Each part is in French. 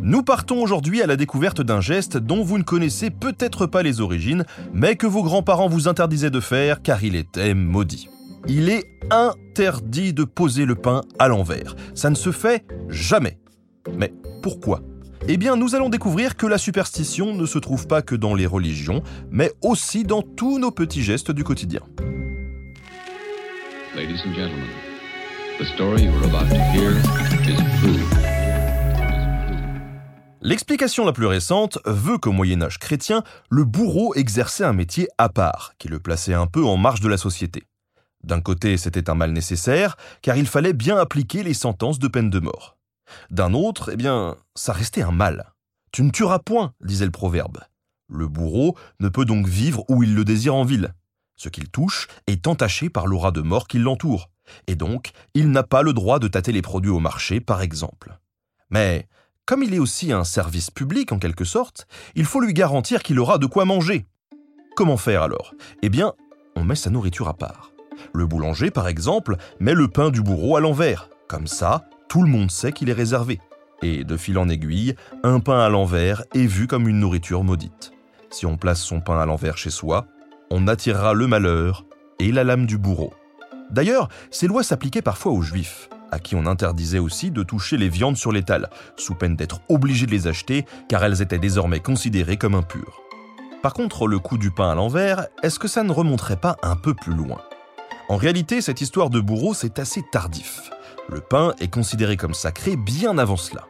Nous partons aujourd'hui à la découverte d'un geste dont vous ne connaissez peut-être pas les origines, mais que vos grands-parents vous interdisaient de faire car il était maudit. Il est interdit de poser le pain à l'envers. Ça ne se fait jamais. Mais pourquoi? Eh bien, nous allons découvrir que la superstition ne se trouve pas que dans les religions, mais aussi dans tous nos petits gestes du quotidien. L'explication la plus récente veut qu'au Moyen Âge chrétien, le bourreau exerçait un métier à part, qui le plaçait un peu en marge de la société. D'un côté, c'était un mal nécessaire, car il fallait bien appliquer les sentences de peine de mort. D'un autre, eh bien, ça restait un mal. Tu ne tueras point, disait le proverbe. Le bourreau ne peut donc vivre où il le désire en ville. Ce qu'il touche est entaché par l'aura de mort qui l'entoure, et donc il n'a pas le droit de tâter les produits au marché, par exemple. Mais comme il est aussi un service public en quelque sorte, il faut lui garantir qu'il aura de quoi manger. Comment faire alors? Eh bien, on met sa nourriture à part. Le boulanger, par exemple, met le pain du bourreau à l'envers. Comme ça, tout le monde sait qu'il est réservé. Et de fil en aiguille, un pain à l'envers est vu comme une nourriture maudite. Si on place son pain à l'envers chez soi, on attirera le malheur et la lame du bourreau. D'ailleurs, ces lois s'appliquaient parfois aux juifs à qui on interdisait aussi de toucher les viandes sur l'étal, sous peine d'être obligé de les acheter car elles étaient désormais considérées comme impures. Par contre, le coup du pain à l'envers, est-ce que ça ne remonterait pas un peu plus loin? En réalité, cette histoire de bourreau, c'est assez tardif. Le pain est considéré comme sacré bien avant cela.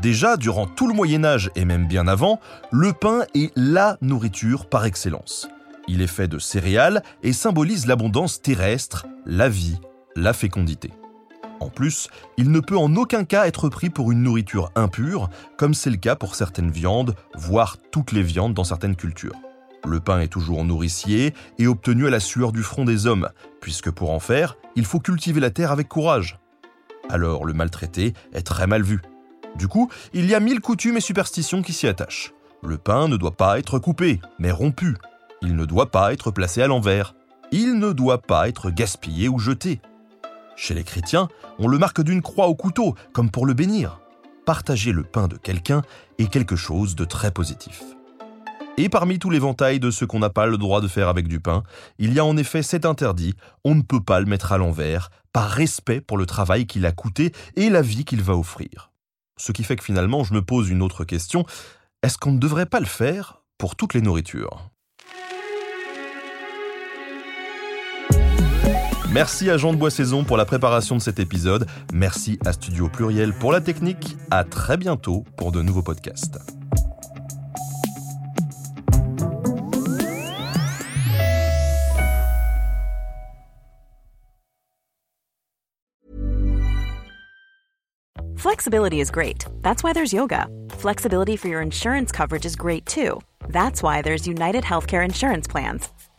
Déjà, durant tout le Moyen Âge et même bien avant, le pain est LA nourriture par excellence. Il est fait de céréales et symbolise l'abondance terrestre, la vie, la fécondité. En plus, il ne peut en aucun cas être pris pour une nourriture impure, comme c'est le cas pour certaines viandes, voire toutes les viandes dans certaines cultures. Le pain est toujours nourricier et obtenu à la sueur du front des hommes, puisque pour en faire, il faut cultiver la terre avec courage. Alors le maltraité est très mal vu. Du coup, il y a mille coutumes et superstitions qui s'y attachent. Le pain ne doit pas être coupé, mais rompu. Il ne doit pas être placé à l'envers. Il ne doit pas être gaspillé ou jeté. Chez les chrétiens, on le marque d'une croix au couteau, comme pour le bénir. Partager le pain de quelqu'un est quelque chose de très positif. Et parmi tout l'éventail de ce qu'on n'a pas le droit de faire avec du pain, il y a en effet cet interdit, on ne peut pas le mettre à l'envers, par respect pour le travail qu'il a coûté et la vie qu'il va offrir. Ce qui fait que finalement je me pose une autre question, est-ce qu'on ne devrait pas le faire pour toutes les nourritures? Merci à Jean de Boissaison pour la préparation de cet épisode. Merci à Studio Pluriel pour la technique. À très bientôt pour de nouveaux podcasts. Flexibility is great. That's why there's yoga. Flexibility for your insurance coverage is great too. That's why there's United Healthcare Insurance Plans.